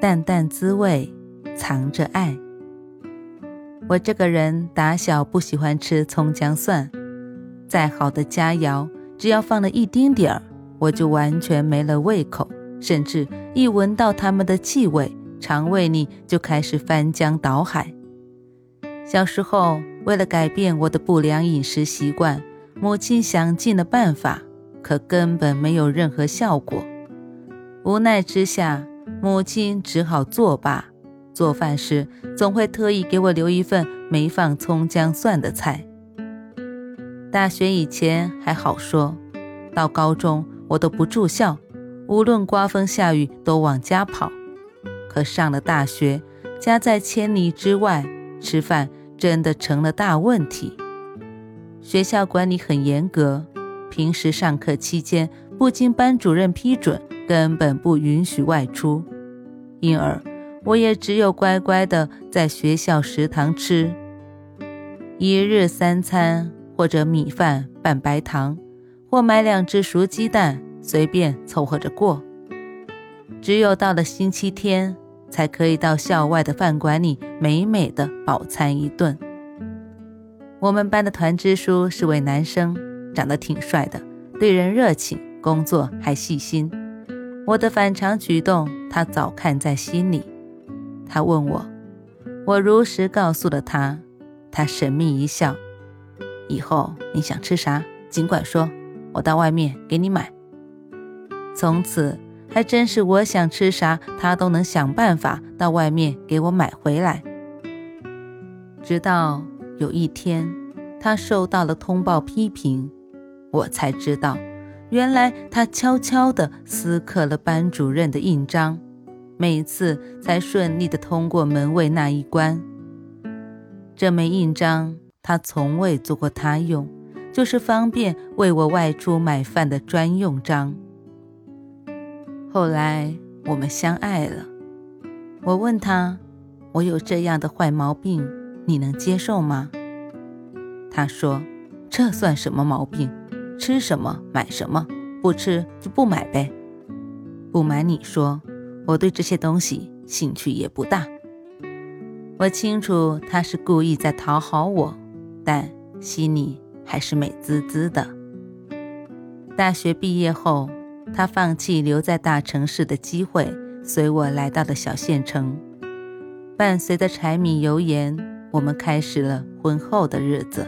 淡淡滋味藏着爱。我这个人打小不喜欢吃葱姜蒜，再好的佳肴，只要放了一丁点儿，我就完全没了胃口，甚至一闻到它们的气味，肠胃里就开始翻江倒海。小时候，为了改变我的不良饮食习惯，母亲想尽了办法，可根本没有任何效果。无奈之下。母亲只好作罢，做饭时总会特意给我留一份没放葱姜蒜的菜。大学以前还好说，到高中我都不住校，无论刮风下雨都往家跑。可上了大学，家在千里之外，吃饭真的成了大问题。学校管理很严格，平时上课期间不经班主任批准。根本不允许外出，因而我也只有乖乖的在学校食堂吃，一日三餐或者米饭拌白糖，或买两只熟鸡蛋，随便凑合着过。只有到了星期天，才可以到校外的饭馆里美美的饱餐一顿。我们班的团支书是位男生，长得挺帅的，对人热情，工作还细心。我的反常举动，他早看在心里。他问我，我如实告诉了他。他神秘一笑：“以后你想吃啥，尽管说，我到外面给你买。”从此，还真是我想吃啥，他都能想办法到外面给我买回来。直到有一天，他受到了通报批评，我才知道。原来他悄悄地撕刻了班主任的印章，每次才顺利地通过门卫那一关。这枚印章他从未做过他用，就是方便为我外出买饭的专用章。后来我们相爱了，我问他：“我有这样的坏毛病，你能接受吗？”他说：“这算什么毛病？”吃什么买什么，不吃就不买呗。不瞒你说，我对这些东西兴趣也不大。我清楚他是故意在讨好我，但心里还是美滋滋的。大学毕业后，他放弃留在大城市的机会，随我来到了小县城。伴随着柴米油盐，我们开始了婚后的日子。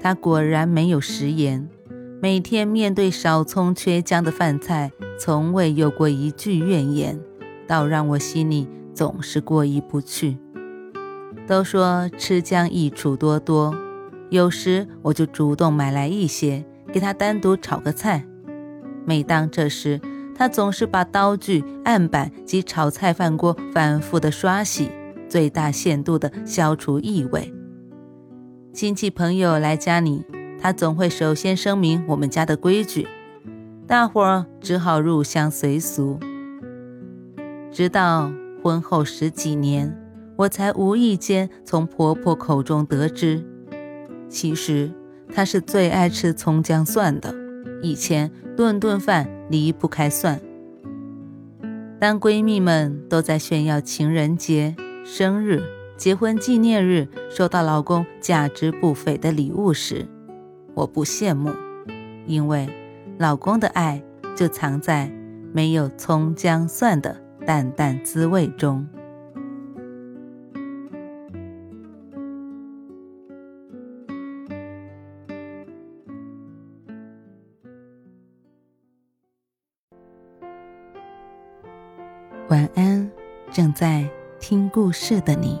他果然没有食言，每天面对少葱缺姜的饭菜，从未有过一句怨言，倒让我心里总是过意不去。都说吃姜益处多多，有时我就主动买来一些，给他单独炒个菜。每当这时，他总是把刀具、案板及炒菜饭锅反复的刷洗，最大限度的消除异味。亲戚朋友来家里，他总会首先声明我们家的规矩，大伙儿只好入乡随俗。直到婚后十几年，我才无意间从婆婆口中得知，其实她是最爱吃葱姜蒜的，以前顿顿饭离不开蒜。当闺蜜们都在炫耀情人节、生日，结婚纪念日收到老公价值不菲的礼物时，我不羡慕，因为老公的爱就藏在没有葱姜蒜的淡淡滋味中。晚安，正在听故事的你。